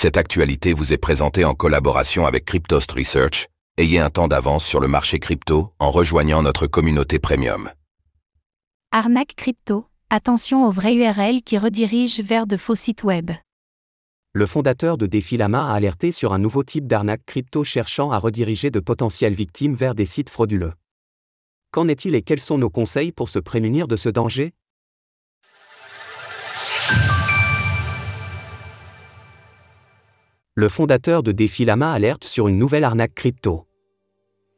Cette actualité vous est présentée en collaboration avec Cryptost Research. Ayez un temps d'avance sur le marché crypto en rejoignant notre communauté premium. Arnaque crypto, attention aux vraies URL qui redirigent vers de faux sites web. Le fondateur de Defilama a alerté sur un nouveau type d'arnaque crypto cherchant à rediriger de potentielles victimes vers des sites frauduleux. Qu'en est-il et quels sont nos conseils pour se prémunir de ce danger? Le fondateur de Defilama alerte sur une nouvelle arnaque crypto.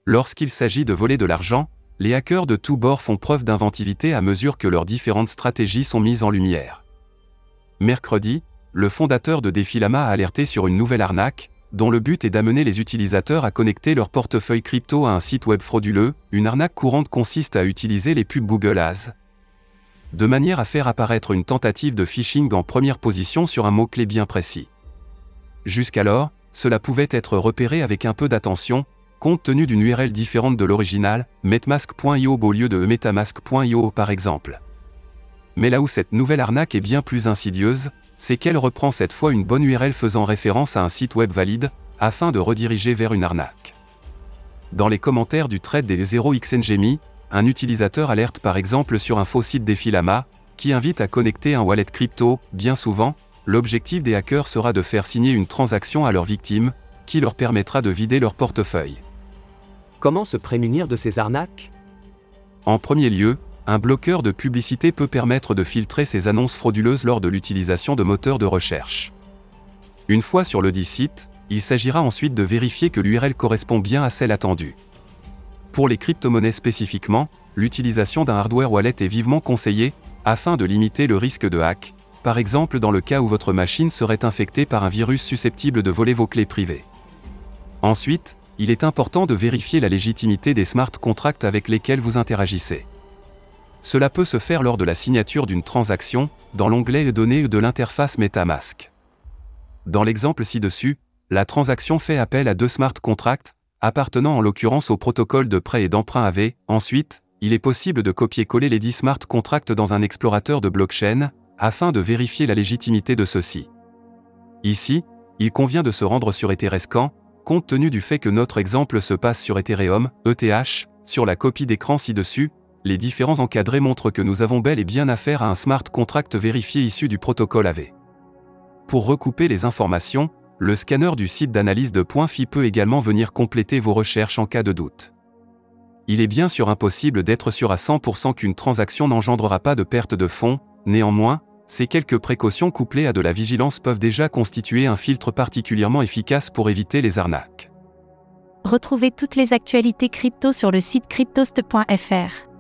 Lorsqu'il s'agit de voler de l'argent, les hackers de tous bords font preuve d'inventivité à mesure que leurs différentes stratégies sont mises en lumière. Mercredi, le fondateur de Defilama a alerté sur une nouvelle arnaque, dont le but est d'amener les utilisateurs à connecter leur portefeuille crypto à un site web frauduleux. Une arnaque courante consiste à utiliser les pubs Google Ads, de manière à faire apparaître une tentative de phishing en première position sur un mot-clé bien précis. Jusqu'alors, cela pouvait être repéré avec un peu d'attention, compte tenu d'une URL différente de l'original, metmask.io au lieu de metamask.io par exemple. Mais là où cette nouvelle arnaque est bien plus insidieuse, c'est qu'elle reprend cette fois une bonne URL faisant référence à un site web valide, afin de rediriger vers une arnaque. Dans les commentaires du trade des 0xNGMI, un utilisateur alerte par exemple sur un faux site Defilama, qui invite à connecter un wallet crypto, bien souvent, l'objectif des hackers sera de faire signer une transaction à leurs victimes, qui leur permettra de vider leur portefeuille. Comment se prémunir de ces arnaques? En premier lieu, un bloqueur de publicité peut permettre de filtrer ces annonces frauduleuses lors de l'utilisation de moteurs de recherche. Une fois sur le dit site, il s'agira ensuite de vérifier que l'URL correspond bien à celle attendue. Pour les crypto-monnaies spécifiquement, l'utilisation d'un hardware wallet est vivement conseillée, afin de limiter le risque de hack, par exemple dans le cas où votre machine serait infectée par un virus susceptible de voler vos clés privées. Ensuite, il est important de vérifier la légitimité des smart contracts avec lesquels vous interagissez. Cela peut se faire lors de la signature d'une transaction, dans l'onglet Données de l'interface MetaMask. Dans l'exemple ci-dessus, la transaction fait appel à deux smart contracts, appartenant en l'occurrence au protocole de prêt et d'emprunt AV. Ensuite, il est possible de copier-coller les 10 smart contracts dans un explorateur de blockchain, afin de vérifier la légitimité de ceux-ci. Ici, il convient de se rendre sur Etherescan, compte tenu du fait que notre exemple se passe sur Ethereum, ETH, sur la copie d'écran ci-dessus, les différents encadrés montrent que nous avons bel et bien affaire à un smart contract vérifié issu du protocole AV. Pour recouper les informations, le scanner du site d'analyse de points peut également venir compléter vos recherches en cas de doute. Il est bien sûr impossible d'être sûr à 100% qu'une transaction n'engendrera pas de perte de fonds, néanmoins, ces quelques précautions couplées à de la vigilance peuvent déjà constituer un filtre particulièrement efficace pour éviter les arnaques. Retrouvez toutes les actualités crypto sur le site cryptost.fr.